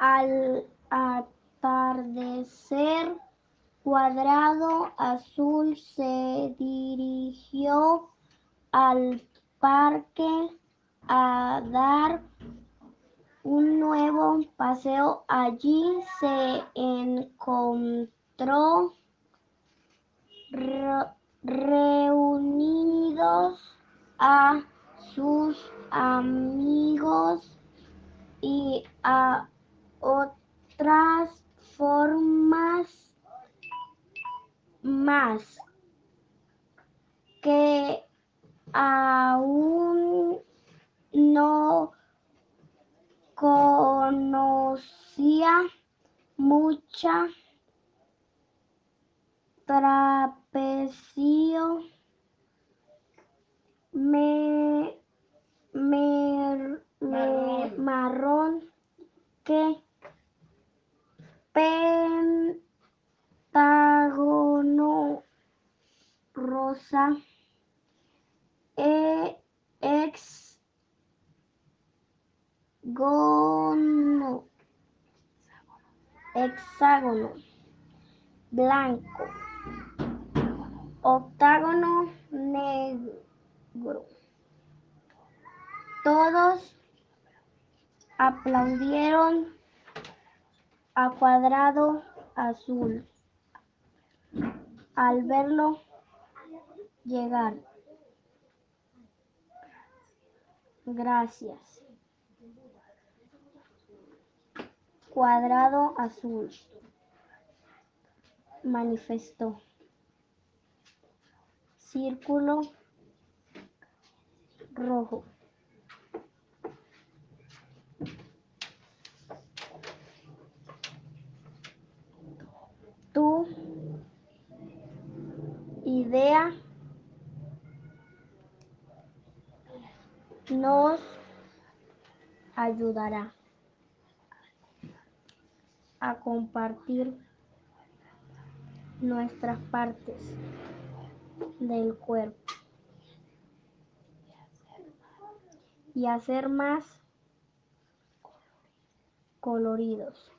Al atardecer, Cuadrado Azul se dirigió al parque a dar un nuevo paseo. Allí se encontró reunidos a sus amigos y a otras formas más que aún no conocía mucha trapecio me, me, Marrón. marrón que rosa e hexágono hexágono. Blanco. Octágono negro. Todos aplaudieron a Cuadrado Azul. Al verlo llegar. Gracias. Cuadrado Azul manifestó. Círculo rojo. Tu idea nos ayudará a compartir nuestras partes del cuerpo y hacer más coloridos.